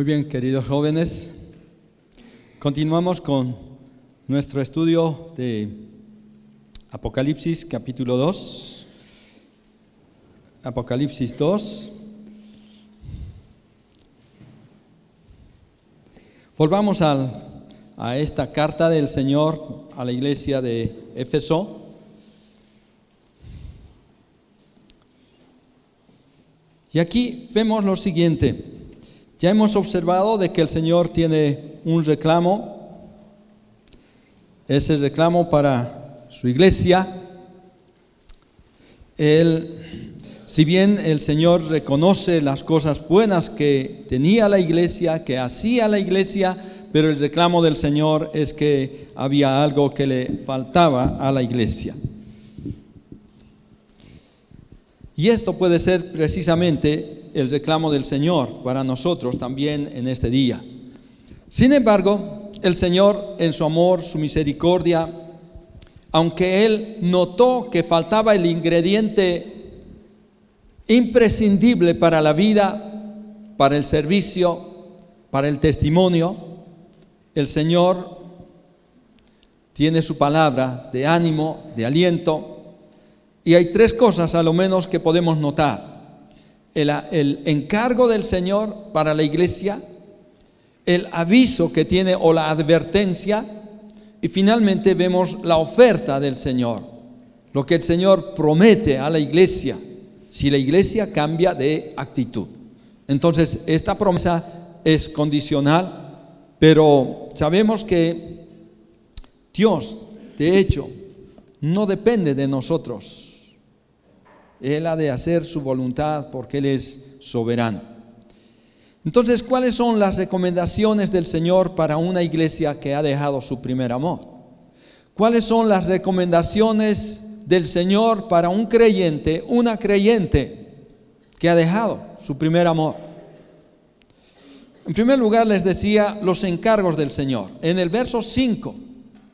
Muy bien, queridos jóvenes, continuamos con nuestro estudio de Apocalipsis capítulo 2. Apocalipsis 2. Volvamos a esta carta del Señor a la iglesia de Éfeso. Y aquí vemos lo siguiente. Ya hemos observado de que el Señor tiene un reclamo. Ese reclamo para su iglesia. Él, si bien el Señor reconoce las cosas buenas que tenía la iglesia, que hacía la iglesia, pero el reclamo del Señor es que había algo que le faltaba a la iglesia. Y esto puede ser precisamente el reclamo del Señor para nosotros también en este día. Sin embargo, el Señor en su amor, su misericordia, aunque Él notó que faltaba el ingrediente imprescindible para la vida, para el servicio, para el testimonio, el Señor tiene su palabra de ánimo, de aliento, y hay tres cosas a lo menos que podemos notar. El, encargo del Señor para la iglesia, el aviso que tiene o la advertencia, y finalmente vemos la oferta del Señor, lo que el Señor promete a la iglesia, si la iglesia cambia de actitud. Entonces, esta promesa es condicional, pero sabemos que Dios, de hecho, no depende de nosotros. Él ha de hacer su voluntad porque Él es soberano. Entonces, ¿cuáles son las recomendaciones del Señor para una iglesia que ha dejado su primer amor? ¿Cuáles son las recomendaciones del Señor para un creyente, una creyente que ha dejado su primer amor? En primer lugar, les decía los encargos del Señor. En el verso 5,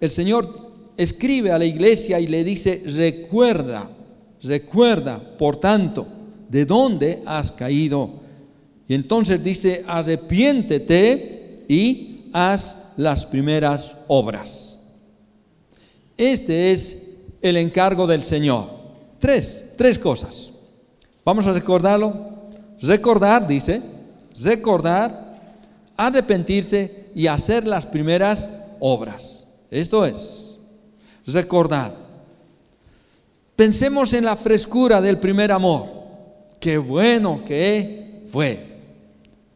el Señor escribe a la iglesia y le dice, recuerda Recuerda, por tanto, de dónde has caído. Y entonces dice, arrepiéntete y haz las primeras obras. Este es el encargo del Señor. Tres, tres cosas. Vamos a recordarlo. Recordar, dice, recordar, arrepentirse y hacer las primeras obras. Esto es, recordar. Pensemos en la frescura del primer amor. Qué bueno que fue.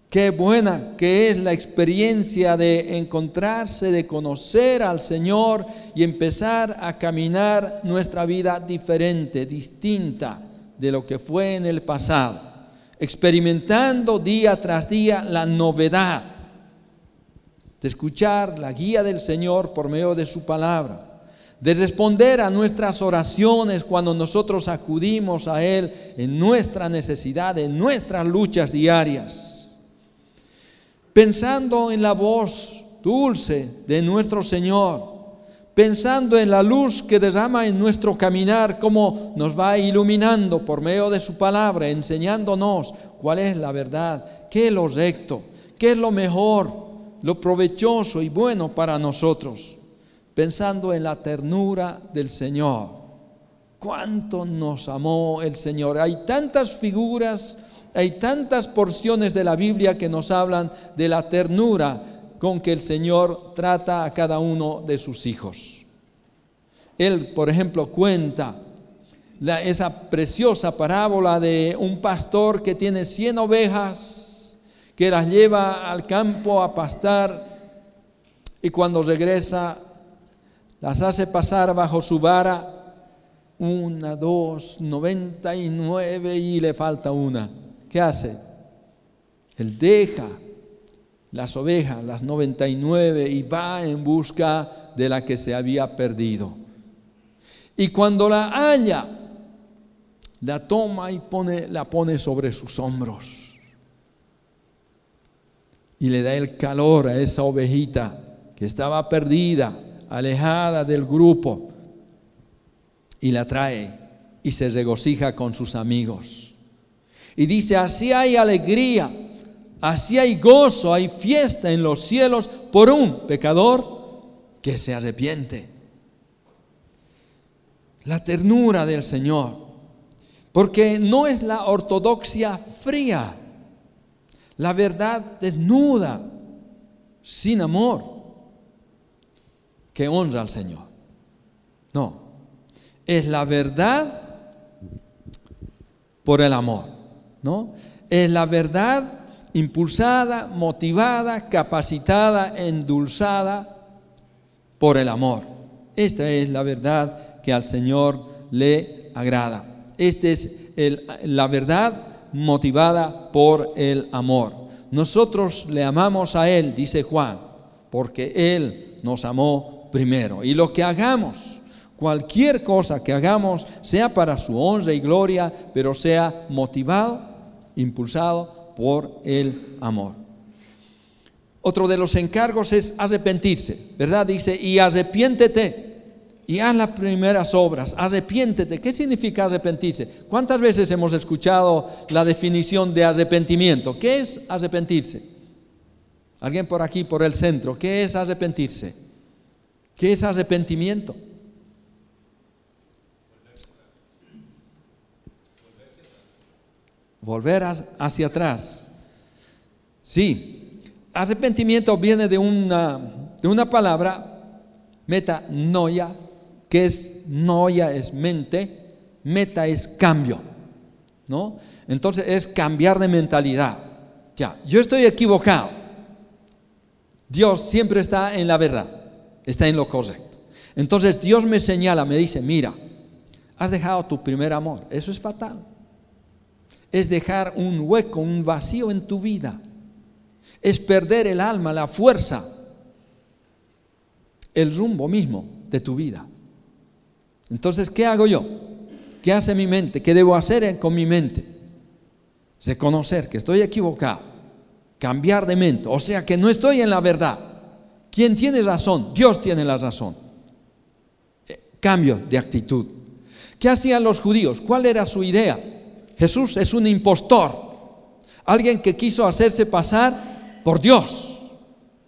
Qué buena que es la experiencia de encontrarse, de conocer al Señor y empezar a caminar nuestra vida diferente, distinta de lo que fue en el pasado. Experimentando día tras día la novedad de escuchar la guía del Señor por medio de su palabra de responder a nuestras oraciones cuando nosotros acudimos a Él en nuestra necesidad, en nuestras luchas diarias. Pensando en la voz dulce de nuestro Señor, pensando en la luz que derrama en nuestro caminar, cómo nos va iluminando por medio de su palabra, enseñándonos cuál es la verdad, qué es lo recto, qué es lo mejor, lo provechoso y bueno para nosotros pensando en la ternura del Señor. Cuánto nos amó el Señor. Hay tantas figuras, hay tantas porciones de la Biblia que nos hablan de la ternura con que el Señor trata a cada uno de sus hijos. Él, por ejemplo, cuenta esa preciosa parábola de un pastor que tiene 100 ovejas, que las lleva al campo a pastar y cuando regresa las hace pasar bajo su vara, una, dos, noventa y nueve y le falta una. ¿Qué hace? Él deja las ovejas, las noventa y nueve, y va en busca de la que se había perdido. Y cuando la halla, la toma y pone, la pone sobre sus hombros. Y le da el calor a esa ovejita que estaba perdida alejada del grupo, y la trae y se regocija con sus amigos. Y dice, así hay alegría Así hay gozo, hay fiesta en los cielos por un pecador que se arrepiente. La ternura del Señor, porque no es la ortodoxia fría, la verdad desnuda, sin amor, que honra al Señor. No, es la verdad por el amor, ¿no? Es la verdad impulsada, motivada, capacitada, endulzada por el amor. Esta es la verdad que al Señor le agrada. Esta es la verdad motivada por el amor. Nosotros le amamos a Él, dice Juan, porque Él nos amó primero. Y lo que hagamos, cualquier cosa que hagamos, sea para su honra y gloria, pero sea motivado, impulsado por el amor. Otro de los encargos es arrepentirse, ¿verdad? Dice, y arrepiéntete y haz las primeras obras, arrepiéntete. ¿Qué significa arrepentirse? ¿Cuántas veces hemos escuchado la definición de arrepentimiento? ¿Qué es arrepentirse? Alguien por aquí, por el centro, ¿qué es arrepentirse? ¿Qué es arrepentimiento? Volver hacia atrás. Sí, arrepentimiento viene de una, de una palabra, metanoia, que es noia, es mente, meta es cambio, ¿no? Entonces es cambiar de mentalidad. Ya, yo estoy equivocado. Dios siempre está en la verdad, está en lo correcto. Entonces Dios me señala, me dice, mira, has dejado tu primer amor, eso es fatal. Es dejar un hueco, un vacío en tu vida. Es perder el alma, la fuerza, el rumbo mismo de tu vida. Entonces, ¿qué hago yo? ¿Qué hace mi mente? ¿Qué debo hacer con mi mente? Reconocer que estoy equivocado, cambiar de mente, o sea que no estoy en la verdad. ¿Quién tiene razón? Dios tiene la razón. Eh, cambio de actitud. ¿Qué hacían los judíos? ¿Cuál era su idea? Jesús es un impostor, alguien que quiso hacerse pasar por Dios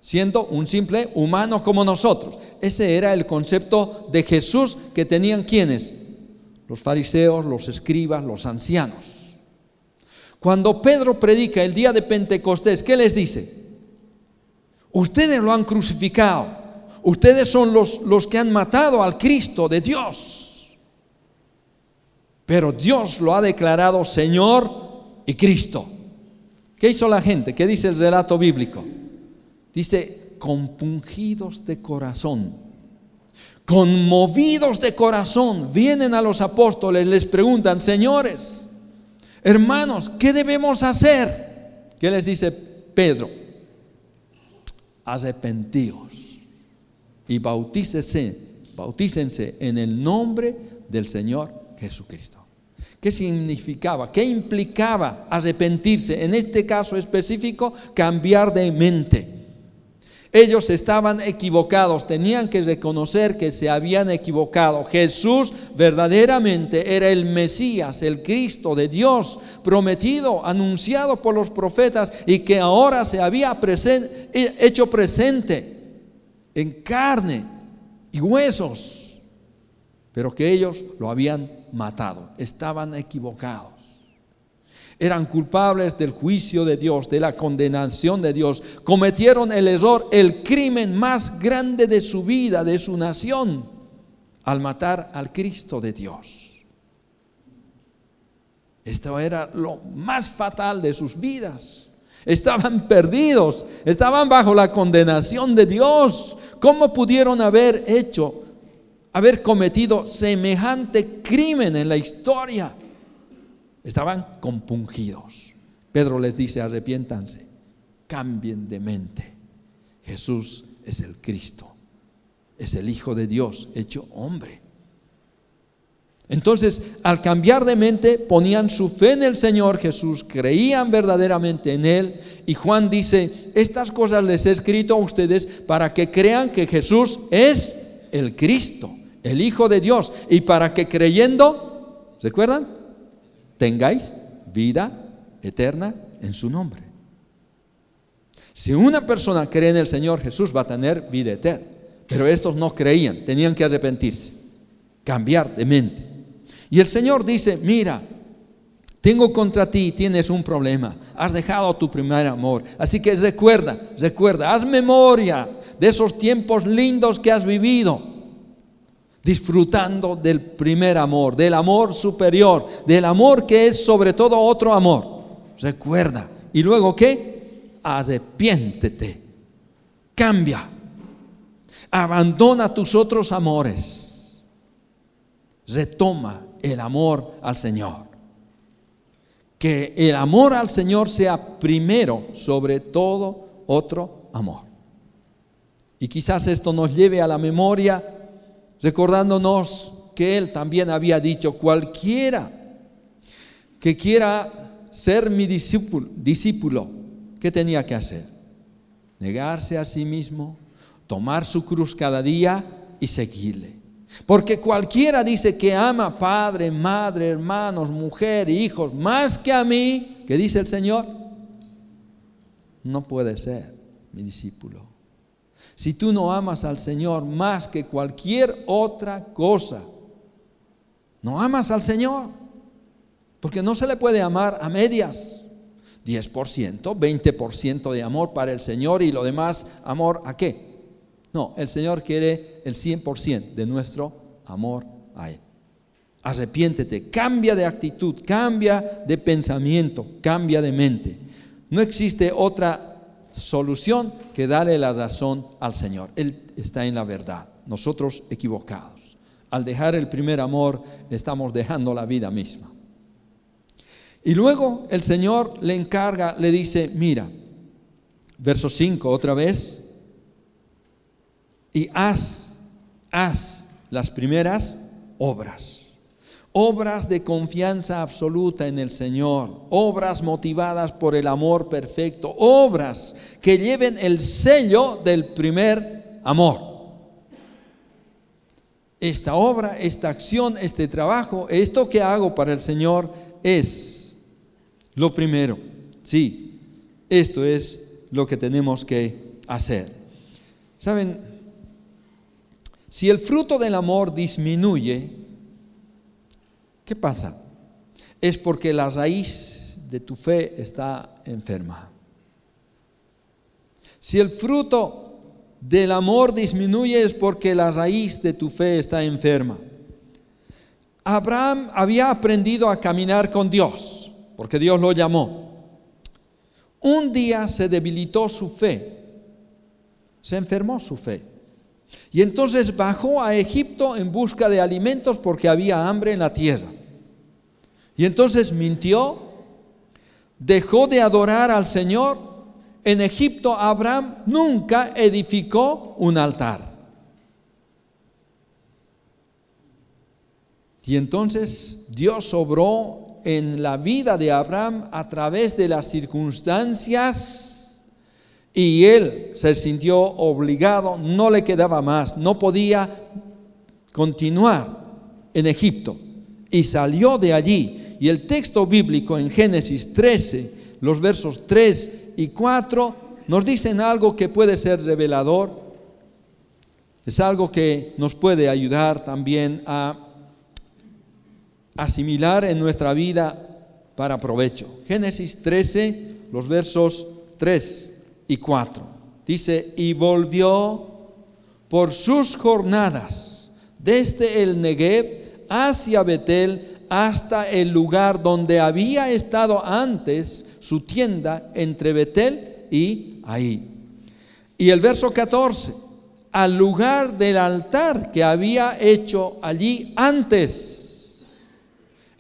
siendo un simple humano como nosotros. Ese era el concepto de Jesús que tenían quienes? Los fariseos, los escribas, los ancianos. Cuando Pedro predica el día de Pentecostés, ¿qué les dice? Ustedes lo han crucificado, ustedes son los, los que han matado al Cristo de Dios. Pero Dios lo ha declarado Señor y Cristo. ¿Qué hizo la gente? ¿Qué dice el relato bíblico? Dice, compungidos de corazón, conmovidos de corazón, vienen a los apóstoles, les preguntan, señores, hermanos, ¿qué debemos hacer? ¿Qué les dice Pedro? Arrepentíos y bautícense, bautícense en el nombre del Señor Jesucristo. ¿Qué significaba? ¿Qué implicaba arrepentirse? En este caso específico, cambiar de mente. Ellos estaban equivocados, tenían que reconocer que se habían equivocado. Jesús verdaderamente era el Mesías, el Cristo de Dios, prometido, anunciado por los profetas y que ahora se había hecho presente en carne y huesos, pero que ellos lo habían matado, estaban equivocados eran culpables del juicio de Dios, de la condenación de Dios. Cometieron el error, el crimen más grande de su vida, de su nación, al matar al Cristo de Dios. Esto era lo más fatal de sus vidas. Estaban perdidos, estaban bajo la condenación de Dios. ¿Cómo pudieron haber hecho, haber cometido semejante crimen en la historia? Estaban compungidos. Pedro les dice, arrepiéntanse, cambien de mente. Jesús es el Cristo, es el Hijo de Dios hecho hombre. Entonces, al cambiar de mente, ponían su fe en el Señor Jesús, creían verdaderamente en Él. Y Juan dice, estas cosas les he escrito a ustedes para que crean que Jesús es el Cristo, el Hijo de Dios. Y para que creyendo, ¿recuerdan? Tengáis vida eterna en su nombre. Si una persona cree en el Señor Jesús va a tener vida eterna. Pero estos no creían, tenían que arrepentirse, cambiar de mente. Y el Señor dice, mira, tengo contra ti, tienes un problema, has dejado tu primer amor. Así que recuerda, recuerda, haz memoria de esos tiempos lindos que has vivido, disfrutando del primer amor, del amor superior, del amor que es sobre todo otro amor. Recuerda. ¿Y luego qué? Arrepiéntete, cambia abandona tus otros amores, retoma el amor al Señor. Que el amor al Señor sea primero sobre todo otro amor. Y quizás esto nos lleve a la memoria recordándonos que Él también había dicho, cualquiera que quiera ser mi discípulo, ¿qué tenía que hacer? Negarse a sí mismo, tomar su cruz cada día y seguirle. Porque cualquiera dice que ama padre, madre, hermanos, mujer, hijos, más que a mí, que dice el Señor, no puede ser mi discípulo. Si tú no amas al Señor más que cualquier otra cosa, no amas al Señor. Porque no se le puede amar a medias. 10%, 20% de amor para el Señor y lo demás, amor a qué? No, el Señor quiere el 100% de nuestro amor a Él. Arrepiéntete, cambia de actitud, cambia de pensamiento, cambia de mente. No existe otra solución que darle la razón al Señor. Él está en la verdad, nosotros equivocados. Al dejar el primer amor, estamos dejando la vida misma. Y luego el Señor le encarga, le dice, mira, verso 5 otra vez, y haz, haz las primeras obras. Obras de confianza absoluta en el Señor, obras motivadas por el amor perfecto, obras que lleven el sello del primer amor. Esta obra, esta acción, este trabajo, esto que hago para el Señor es lo primero. Sí, esto es lo que tenemos que hacer. ¿Saben? Si el fruto del amor disminuye, ¿qué pasa? Es porque la raíz de tu fe está enferma. Si el fruto del amor disminuye es porque la raíz de tu fe está enferma. Abraham había aprendido a caminar con Dios, porque Dios lo llamó. Un día se debilitó su fe, se enfermó su fe. Y entonces bajó a Egipto en busca de alimentos porque había hambre en la tierra. Y entonces mintió, dejó de adorar al Señor. En Egipto Abraham nunca edificó un altar. Y entonces Dios obró en la vida de Abraham a través de las circunstancias y él se sintió obligado, no le quedaba más, no podía continuar en Egipto. Y salió de allí. Y el texto bíblico en Génesis 13, los versos 3 y 4, nos dicen algo que puede ser revelador. Es algo que nos puede ayudar también a asimilar en nuestra vida para provecho. Génesis 13, los versos 3 y 4. Dice, y volvió por sus jornadas desde el Negev hacia Betel hasta el lugar donde había estado antes su tienda entre Betel y ahí. Y el verso 14, al lugar del altar que había hecho allí antes,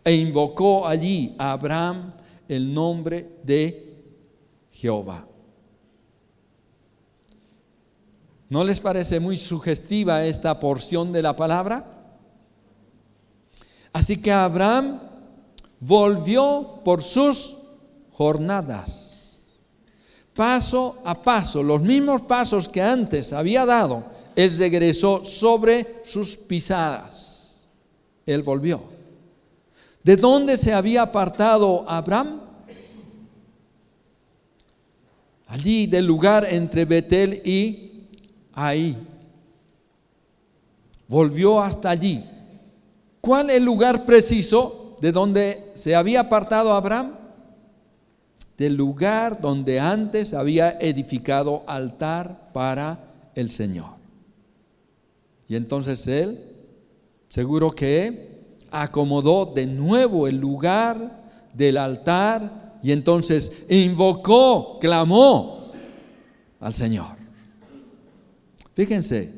e invocó allí a Abraham el nombre de Jehová. ¿No les parece muy sugestiva esta porción de la palabra? Así que Abraham volvió por sus jornadas, paso a paso, los mismos pasos que antes había dado, él regresó sobre sus pisadas. Él volvió. ¿De dónde se había apartado Abraham? allí del lugar entre Betel y ahí. Volvió hasta allí. ¿Cuál el lugar preciso de donde se había apartado Abraham? Del lugar donde antes había edificado altar para el Señor. Y entonces él, seguro que acomodó de nuevo el lugar del altar y entonces invocó, clamó al Señor. Fíjense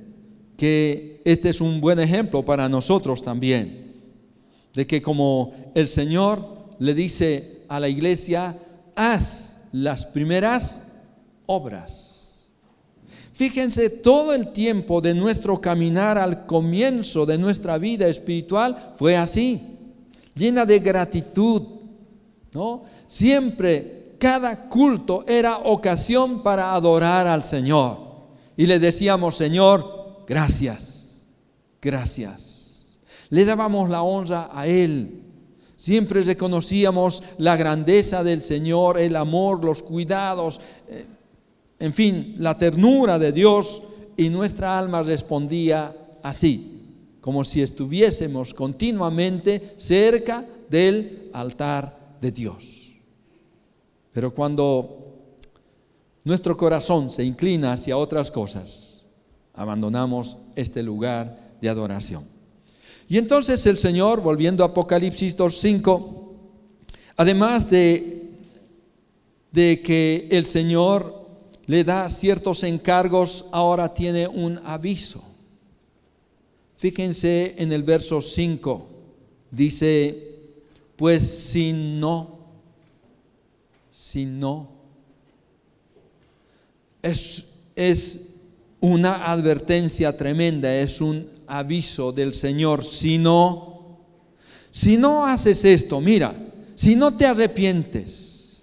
que este es un buen ejemplo para nosotros también, de que como el Señor le dice a la iglesia, haz las primeras obras. Fíjense, todo el tiempo de nuestro caminar al comienzo de nuestra vida espiritual fue así, llena de gratitud, ¿no? Siempre cada culto era ocasión para adorar al Señor. Y le decíamos, Señor, gracias, gracias. Le dábamos la honra a Él. Siempre reconocíamos la grandeza del Señor, el amor, los cuidados, eh, en fin, la ternura de Dios y nuestra alma respondía así, como si estuviésemos continuamente cerca del altar de Dios. Pero cuando nuestro corazón se inclina hacia otras cosas, abandonamos este lugar de adoración. Y entonces el Señor, volviendo a Apocalipsis 2.5, además de, de que el Señor le da ciertos encargos, ahora tiene un aviso. Fíjense en el verso 5, dice, pues si no, si no, es, es una advertencia tremenda, es un aviso del Señor, si no, si no haces esto, mira, si no te arrepientes,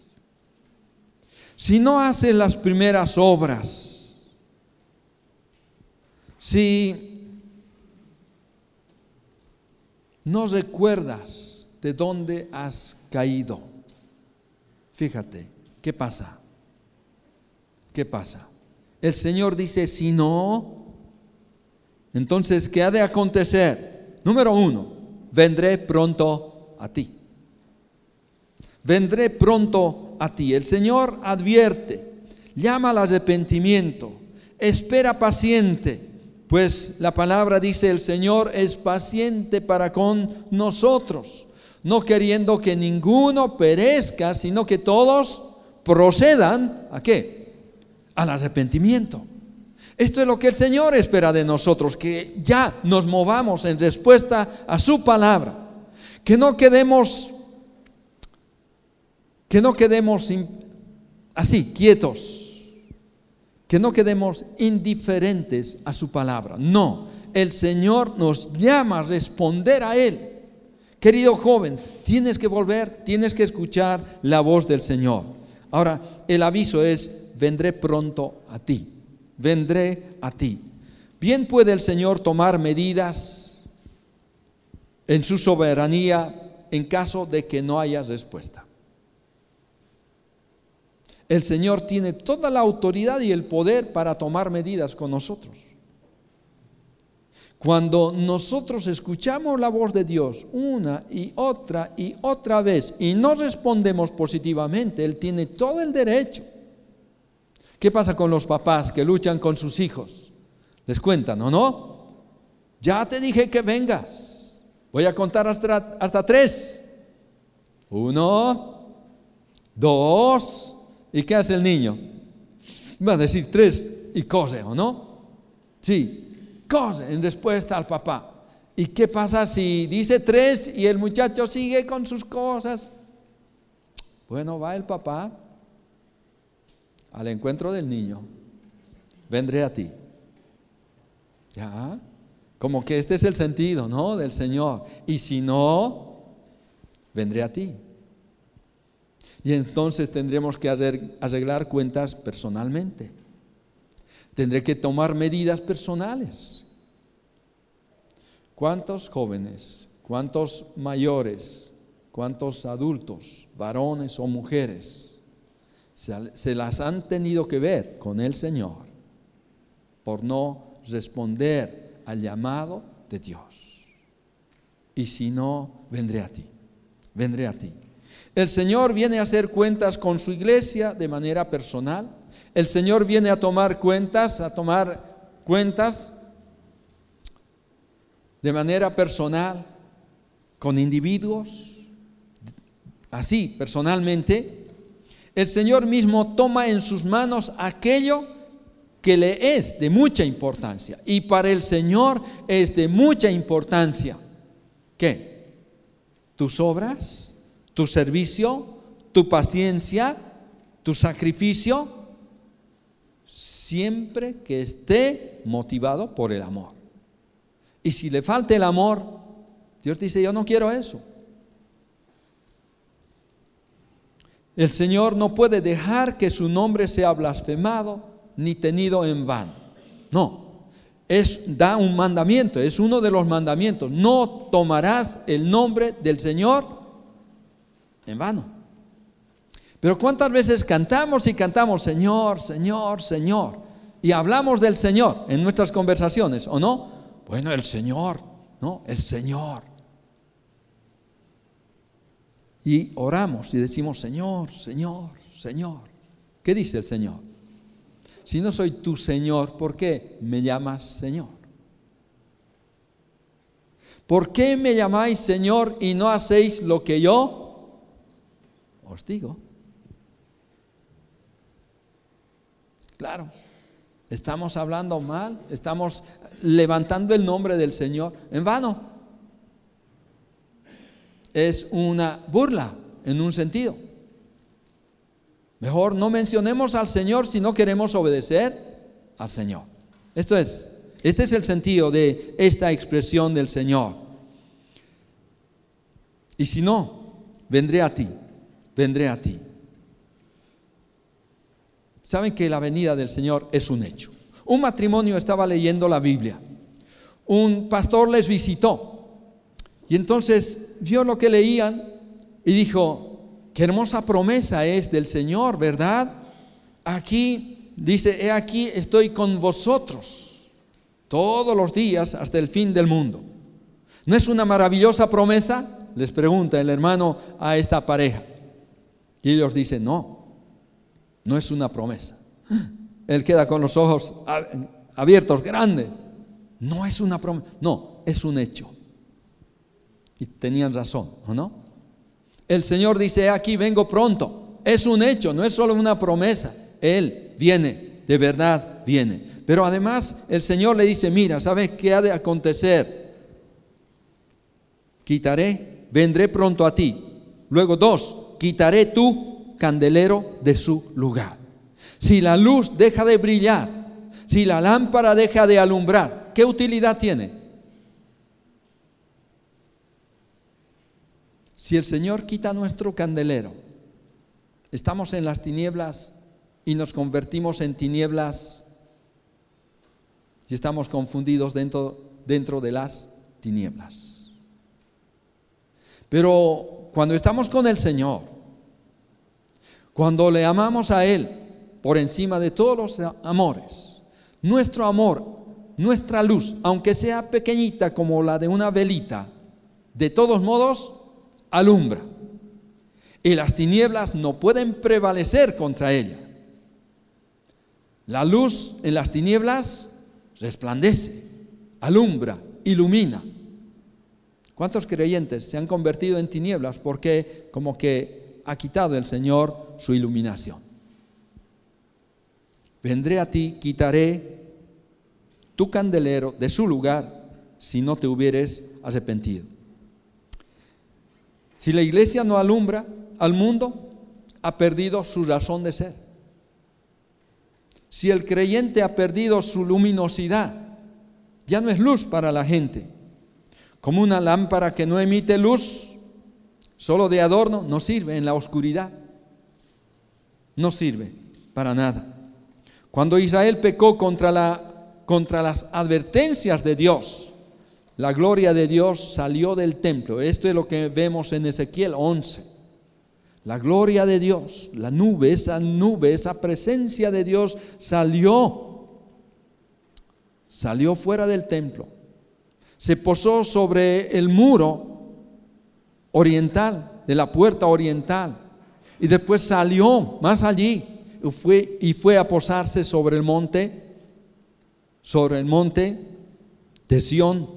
si no haces las primeras obras, si no recuerdas de dónde has caído, fíjate, ¿qué pasa? ¿Qué pasa? El Señor dice, si no, entonces, ¿qué ha de acontecer? Número uno, vendré pronto a ti. Vendré pronto a ti. El Señor advierte, llama al arrepentimiento, espera paciente, pues la palabra dice, el Señor es paciente para con nosotros, no queriendo que ninguno perezca, sino que todos procedan a qué? Al arrepentimiento. Esto es lo que el Señor espera de nosotros, que ya nos movamos en respuesta a su palabra, que no quedemos que no quedemos así, quietos, que no quedemos indiferentes a su palabra. No, el Señor nos llama a responder a Él. Querido joven, tienes que volver, tienes que escuchar la voz del Señor. Ahora, el aviso es, vendré pronto a ti, vendré a ti. Bien puede el Señor tomar medidas en su soberanía en caso de que no haya respuesta. El Señor tiene toda la autoridad y el poder para tomar medidas con nosotros. Cuando nosotros escuchamos la voz de Dios una y otra y otra vez y no respondemos positivamente, Él tiene todo el derecho. ¿Qué pasa con los papás que luchan con sus hijos? Les cuentan, ¿o no? Ya te dije que vengas. Voy a contar hasta, hasta tres. Uno, dos, ¿Y qué hace el niño? Va a decir tres y cose, ¿o no? Sí, en respuesta al papá. ¿Y qué pasa si dice tres y el muchacho sigue con sus cosas? Bueno, va el papá al encuentro del niño. Vendré a ti. Ya, como que este es el sentido, ¿no? Del Señor. Y si no, vendré a ti. Y entonces tendremos que arreglar cuentas personalmente. Tendré que tomar medidas personales. ¿Cuántos jóvenes, cuántos mayores, cuántos adultos, varones o mujeres, se las han tenido que ver con el Señor por no responder al llamado de Dios. Y si no, vendré a ti, vendré a ti. El Señor viene a hacer cuentas con su iglesia de manera personal. El Señor viene a tomar cuentas, a tomar cuentas de manera personal con individuos, así personalmente. El Señor mismo toma en sus manos aquello que le es de mucha importancia. Y para el Señor es de mucha importancia. ¿Qué? Tus obras, tu servicio, tu paciencia, tu sacrificio, siempre que esté motivado por el amor. Y si le falta el amor, Dios dice, yo no quiero eso. El Señor no puede dejar que su nombre sea blasfemado ni tenido en vano. No, es da un mandamiento, es uno de los mandamientos. No tomarás el nombre del Señor en vano. Pero ¿cuántas veces cantamos y cantamos Señor, Señor, Señor? Y hablamos del Señor en nuestras conversaciones, ¿o no? Bueno, el Señor, ¿no? El Señor. Y oramos y decimos, Señor, Señor, Señor. ¿Qué dice el Señor? Si no soy tu Señor, ¿por qué me llamas Señor? ¿Por qué me llamáis Señor y no hacéis lo que yo os digo? Claro, estamos hablando mal, estamos levantando el nombre del Señor en vano. Es una burla en un sentido. Mejor no mencionemos al Señor si no queremos obedecer al Señor. Esto es, este es el sentido de esta expresión del Señor. Y si no, vendré a ti, vendré a ti. Saben que la venida del Señor es un hecho. Un matrimonio estaba leyendo la Biblia. Un pastor les visitó. Y entonces vio lo que leían y dijo, Qué hermosa promesa es del Señor, ¿verdad? Aquí dice, he aquí estoy con vosotros todos los días hasta el fin del mundo. ¿No es una maravillosa promesa? Les pregunta el hermano a esta pareja. Y ellos dicen, no, no es una promesa. Él queda con los ojos abiertos, grande. No es una promesa, no, es un hecho. Y tenían razón, ¿o no? El Señor dice, aquí vengo pronto. Es un hecho, no es solo una promesa. Él viene, de verdad viene. Pero además el Señor le dice, mira, ¿sabes qué ha de acontecer? Quitaré, vendré pronto a ti. Luego dos, quitaré tu candelero de su lugar. Si la luz deja de brillar, si la lámpara deja de alumbrar, ¿qué utilidad tiene? Si el Señor quita nuestro candelero, estamos en las tinieblas y nos convertimos en tinieblas y estamos confundidos dentro, dentro de las tinieblas. Pero cuando estamos con el Señor, cuando le amamos a Él por encima de todos los amores, nuestro amor, nuestra luz, aunque sea pequeñita como la de una velita, de todos modos alumbra. Y las tinieblas no pueden prevalecer contra ella. La luz en las tinieblas resplandece, alumbra, ilumina. ¿Cuántos creyentes se han convertido en tinieblas porque como que ha quitado el Señor su iluminación? Vendré a ti, quitaré tu candelero de su lugar si no te hubieres arrepentido. Si la iglesia no alumbra al mundo, ha perdido su razón de ser. Si el creyente ha perdido su luminosidad, ya no es luz para la gente. Como una lámpara que no emite luz, solo de adorno, no sirve en la oscuridad. No sirve para nada. Cuando Israel pecó contra, la, contra las advertencias de Dios, la gloria de Dios salió del templo. Esto es lo que vemos en Ezequiel 11. La gloria de Dios, la nube, esa nube, esa presencia de Dios salió, salió fuera del templo, se posó sobre el muro oriental, de la puerta oriental, y después salió más allí y fue, y fue a posarse sobre el monte, sobre el monte de Sión.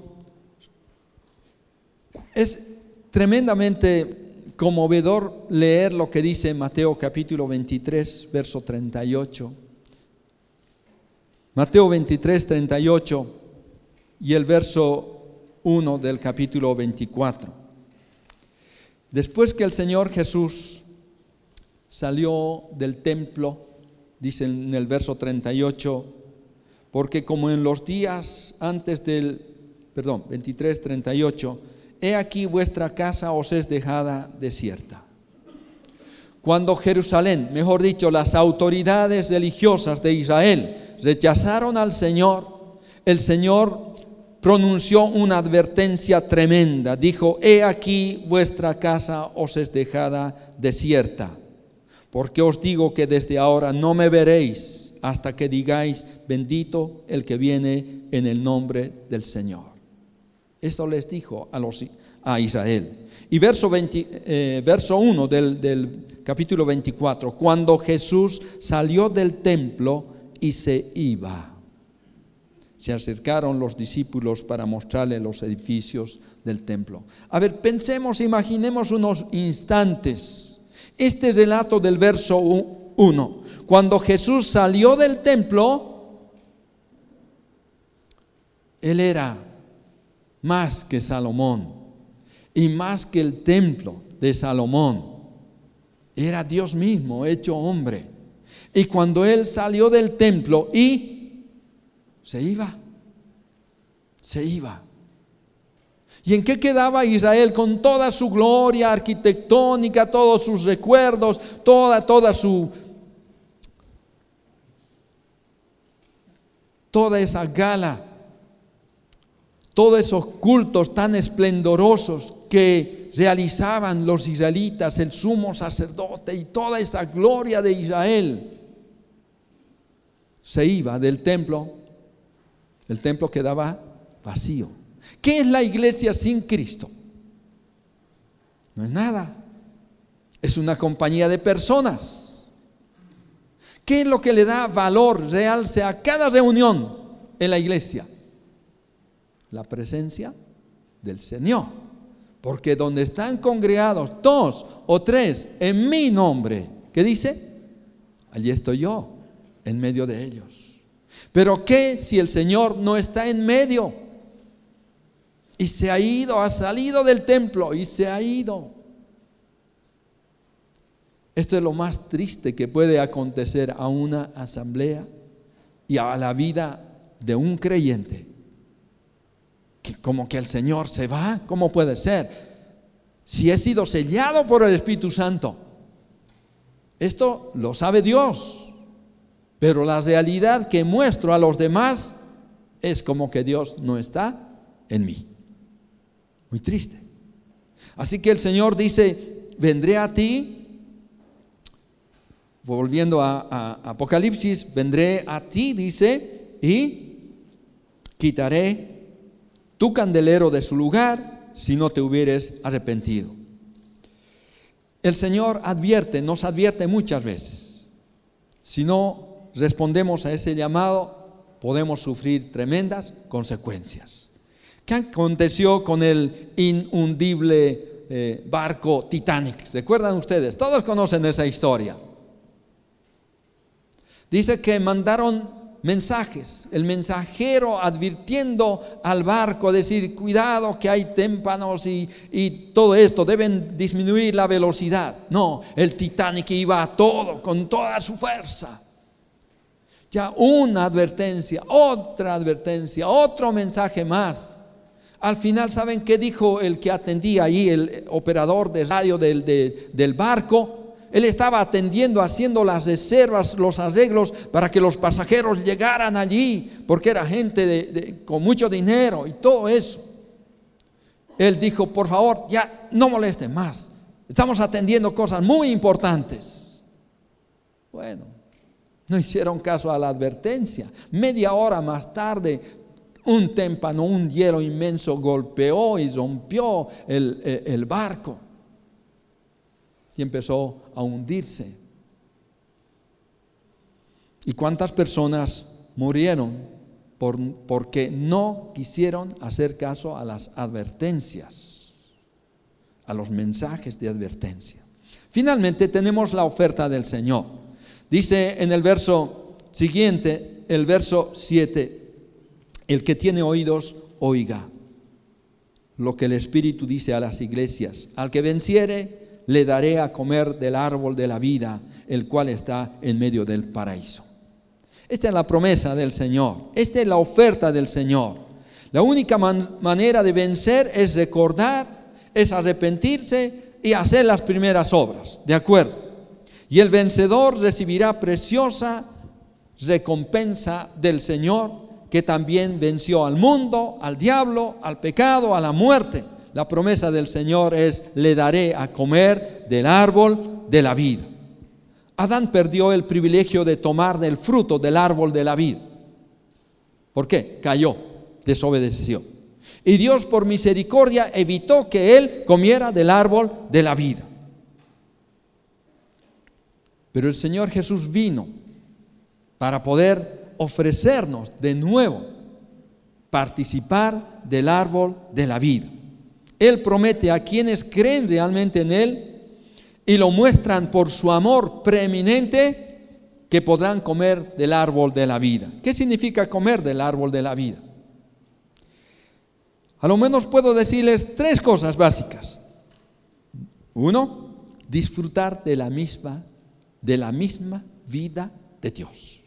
Es tremendamente conmovedor leer lo que dice Mateo capítulo 23, verso 38. Mateo 23, 38 y el verso 1 del capítulo 24. Después que el Señor Jesús salió del templo, dice en el verso 38, porque como en los días antes del, perdón, 23, 38, he aquí vuestra casa os es dejada desierta. Cuando Jerusalén, mejor dicho, las autoridades religiosas de Israel rechazaron al Señor, el Señor pronunció una advertencia tremenda. Dijo, he aquí vuestra casa os es dejada desierta, porque os digo que desde ahora no me veréis hasta que digáis, bendito el que viene en el nombre del Señor. Esto les dijo a, los, a Israel. Y verso, eh, verso 1 del, del capítulo 24, cuando Jesús salió del templo y se iba. Se acercaron los discípulos para mostrarle los edificios del templo. A ver, pensemos, imaginemos unos instantes. Este relato del verso 1. Cuando Jesús salió del templo, Él era más que Salomón y más que el templo de Salomón. Era Dios mismo hecho hombre. Y cuando Él salió del templo y se iba, se iba. ¿Y en qué quedaba Israel con toda su gloria arquitectónica, todos sus recuerdos, toda, toda su... toda esa gala todos esos cultos tan esplendorosos que realizaban los israelitas, el sumo sacerdote y toda esa gloria de Israel, se iba del templo, el templo quedaba vacío. ¿Qué es la iglesia sin Cristo? No es nada, es una compañía de personas. ¿Qué es lo que le da valor, realce a cada reunión en la iglesia? la presencia del Señor. Porque donde están congregados dos o tres en mi nombre, ¿qué dice? Allí estoy yo, en medio de ellos. Pero ¿qué si el Señor no está en medio? Y se ha ido, ha salido del templo y se ha ido. Esto es lo más triste que puede acontecer a una asamblea y a la vida de un creyente como que el Señor se va, ¿cómo puede ser? Si he sido sellado por el Espíritu Santo. Esto lo sabe Dios, pero la realidad que muestro a los demás es como que Dios no está en mí. Muy triste. Así que el Señor dice, vendré a ti, volviendo a, Apocalipsis, vendré a ti, dice, y quitaré tu candelero de su lugar si no te hubieres arrepentido. El Señor advierte, nos advierte muchas veces. Si no respondemos a ese llamado, podemos sufrir tremendas consecuencias. ¿Qué aconteció con el inundible eh, barco Titanic? ¿Recuerdan ustedes? Todos conocen esa historia. Dice que mandaron mensajes, el mensajero advirtiendo al barco, decir, cuidado que hay témpanos y, y, todo esto, deben disminuir la velocidad. No, el Titanic iba a todo, con toda su fuerza. Ya una advertencia, otra advertencia, otro mensaje más. Al final, ¿saben qué dijo el que atendía ahí, el operador de radio del, barco? Él estaba atendiendo, haciendo las reservas, los arreglos para que los pasajeros llegaran allí, porque era gente con mucho dinero y todo eso. Él dijo, por favor, ya no moleste más, Estamos atendiendo cosas muy importantes. Bueno, no hicieron caso a la advertencia. Media hora más tarde, un témpano, un hielo inmenso golpeó y rompió el, el barco y empezó a hundirse. ¿Y cuántas personas murieron por, porque no quisieron hacer caso a las advertencias, a los mensajes de advertencia? Finalmente tenemos la oferta del Señor. Dice en el verso siguiente, el verso 7, el que tiene oídos, oiga lo que el Espíritu dice a las iglesias. Al que venciere, le daré a comer del árbol de la vida, el cual está en medio del paraíso. Esta es la promesa del Señor, esta es la oferta del Señor. La única manera de vencer es recordar, es arrepentirse y hacer las primeras obras, ¿de acuerdo? Y el vencedor recibirá preciosa recompensa del Señor, que también venció al mundo, al diablo, al pecado, a la muerte la promesa del Señor es, le daré a comer del árbol de la vida. Adán perdió el privilegio de tomar del fruto del árbol de la vida. ¿Por qué? Cayó, desobedeció. Y Dios por misericordia evitó que él comiera del árbol de la vida. Pero el Señor Jesús vino para poder ofrecernos de nuevo participar del árbol de la vida. Él promete a quienes creen realmente en Él y lo muestran por su amor preeminente que podrán comer del árbol de la vida. ¿Qué significa comer del árbol de la vida? A lo menos puedo decirles tres cosas básicas. Uno, disfrutar de la misma, de la misma vida de Dios.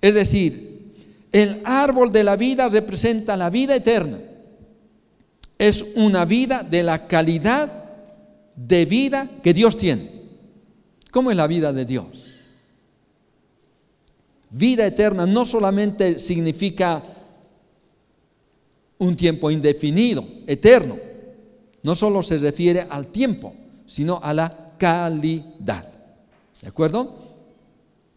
Es decir, el árbol de la vida representa la vida eterna es una vida de la calidad de vida que Dios tiene. ¿Cómo es la vida de Dios? Vida eterna no solamente significa un tiempo indefinido, eterno, no solo se refiere al tiempo, sino a la calidad. ¿De acuerdo?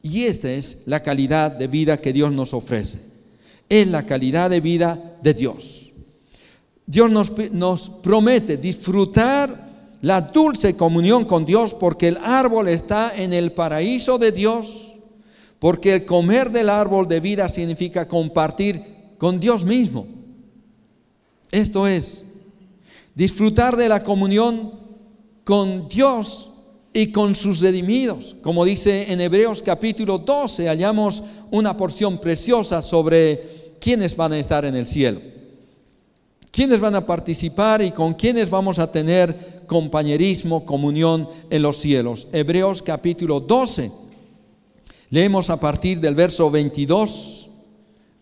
Y esta es la calidad de vida que Dios nos ofrece. Es la calidad de vida de Dios. Dios nos, promete disfrutar la dulce comunión con Dios porque el árbol está en el paraíso de Dios, porque el comer del árbol de vida significa compartir con Dios mismo. Esto es, disfrutar de la comunión con Dios y con sus redimidos. Como dice en Hebreos capítulo 12, hallamos una porción preciosa sobre quiénes van a estar en el cielo quiénes van a participar y con quiénes vamos a tener compañerismo, comunión en los cielos. Hebreos capítulo 12. Leemos a partir del verso 22.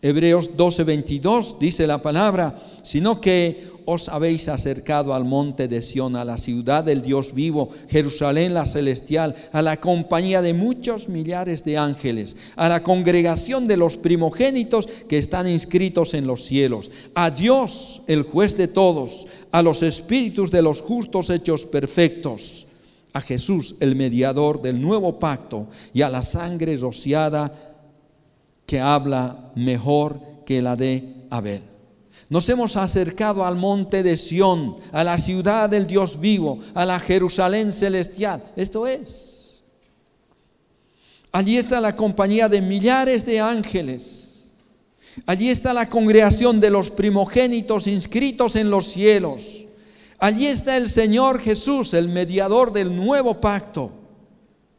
Hebreos 12, 22 dice la palabra, sino que os habéis acercado al monte de Sión, a la ciudad del Dios vivo, Jerusalén la celestial, a la compañía de muchos millares de ángeles, a la congregación de los primogénitos que están inscritos en los cielos, a Dios, el juez de todos, a los espíritus de los justos hechos perfectos, a Jesús, el mediador del nuevo pacto, y a la sangre rociada que habla mejor que la de Abel. Nos hemos acercado al monte de Sión, a la ciudad del Dios vivo, a la Jerusalén celestial. Esto es. Allí está la compañía de millares de ángeles. Allí está la congregación de los primogénitos inscritos en los cielos. Allí está el Señor Jesús, el mediador del nuevo pacto.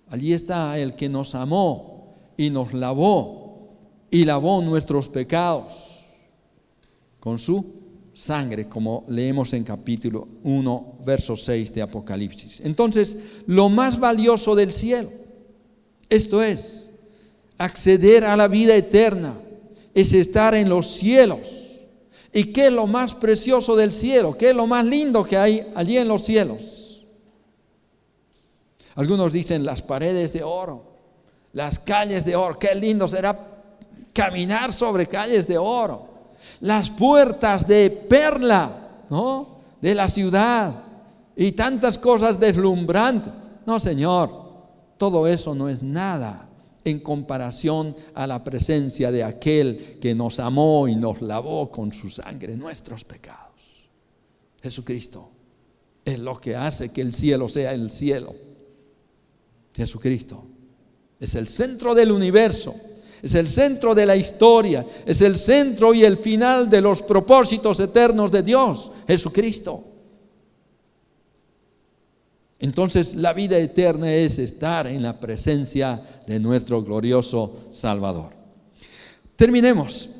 Allí está el que nos amó y nos lavó y lavó nuestros pecados con su sangre, como leemos en capítulo 1, verso 6 de Apocalipsis. Entonces, lo más valioso del cielo, esto es, acceder a la vida eterna, es estar en los cielos. ¿Y qué es lo más precioso del cielo? ¿Qué es lo más lindo que hay allí en los cielos? Algunos dicen las paredes de oro, las calles de oro, qué lindo será caminar sobre calles de oro las puertas de perla, ¿no? De la ciudad. y tantas cosas deslumbrantes. No, Señor, todo eso no es nada en comparación a la presencia de aquel que nos amó y nos lavó con su sangre nuestros pecados. Jesucristo es lo que hace que el cielo sea el cielo. Jesucristo es el centro del universo, es el centro de la historia, es el centro y el final de los propósitos eternos de Dios, Jesucristo. Entonces la vida eterna es estar en la presencia de nuestro glorioso Salvador. Terminemos.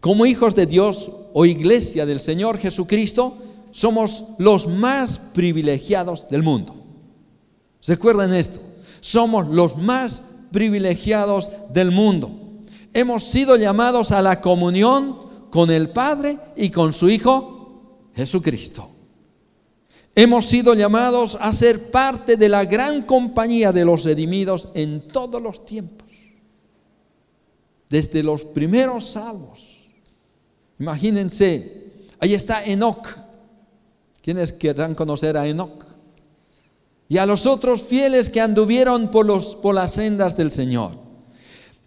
Como hijos de Dios o iglesia del Señor Jesucristo, somos los más privilegiados del mundo. Recuerden esto, somos los más privilegiados del mundo. Hemos sido llamados a la comunión con el Padre y con su Hijo Jesucristo. Hemos sido llamados a ser parte de la gran compañía de los redimidos en todos los tiempos. Desde los primeros salvos. Imagínense, ahí está Enoch. ¿Quiénes querrán conocer a Enoch? Y a los otros fieles que anduvieron por, los, por las sendas del Señor.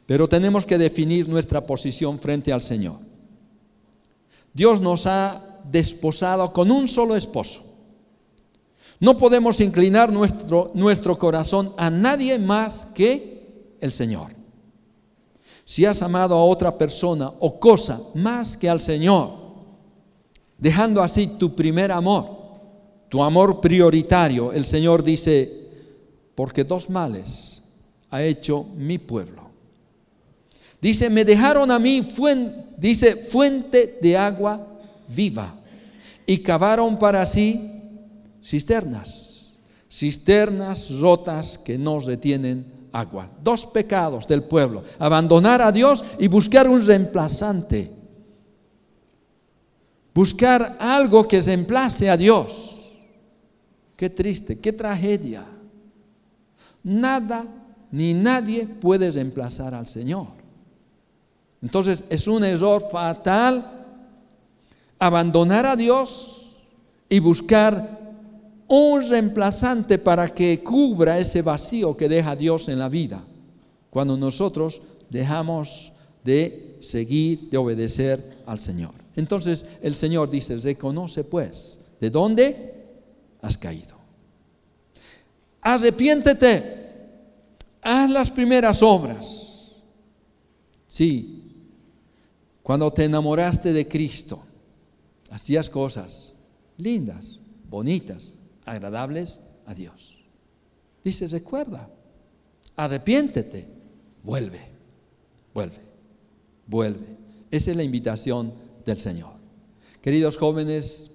Pero tenemos que definir nuestra posición frente al Señor. Dios nos ha desposado con un solo esposo. No podemos inclinar nuestro, nuestro corazón a nadie más que el Señor. Si has amado a otra persona o cosa más que al Señor, dejando así tu primer amor, tu amor prioritario, el Señor dice, porque dos males ha hecho mi pueblo. Dice, me dejaron a mí, dice, fuente de agua viva y cavaron para sí cisternas, cisternas rotas que no retienen agua. Dos pecados del pueblo, abandonar a Dios y buscar un reemplazante. Buscar algo que reemplace a Dios. Qué triste, qué tragedia. Nada ni nadie puede reemplazar al Señor. Entonces es un error fatal abandonar a Dios y buscar un reemplazante para que cubra ese vacío que deja Dios en la vida, cuando nosotros dejamos de seguir, de obedecer al Señor. Entonces el Señor dice, reconoce pues, ¿de dónde has caído? Arrepiéntete, haz las primeras obras. Sí, cuando te enamoraste de Cristo, hacías cosas lindas, bonitas, agradables a Dios. Dice, recuerda, arrepiéntete, vuelve, vuelve, vuelve. Esa es la invitación del Señor. Queridos jóvenes,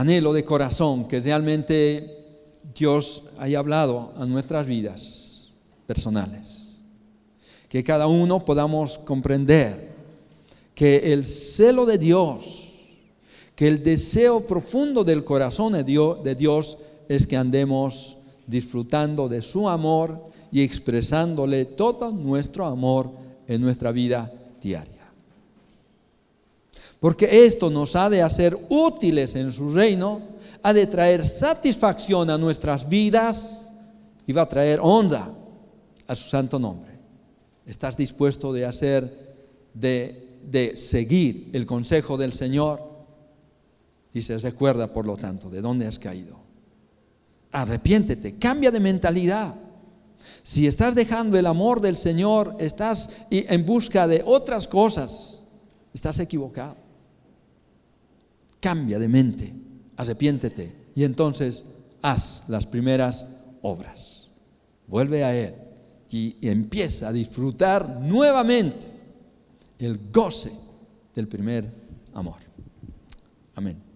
anhelo de corazón que realmente Dios haya hablado a nuestras vidas personales. Que cada uno podamos comprender que el celo de Dios que el deseo profundo del corazón de Dios, es que andemos disfrutando de su amor y expresándole todo nuestro amor en nuestra vida diaria. Porque esto nos ha de hacer útiles en su reino, ha de traer satisfacción a nuestras vidas y va a traer honra a su santo nombre. ¿Estás dispuesto de hacer, de, de seguir el consejo del Señor? Y se recuerda, por lo tanto, de dónde has caído. Arrepiéntete, cambia de mentalidad. Si estás dejando el amor del Señor, estás en busca de otras cosas, estás equivocado. Cambia de mente, arrepiéntete y entonces haz las primeras obras. Vuelve a Él y empieza a disfrutar nuevamente el goce del primer amor. Amén.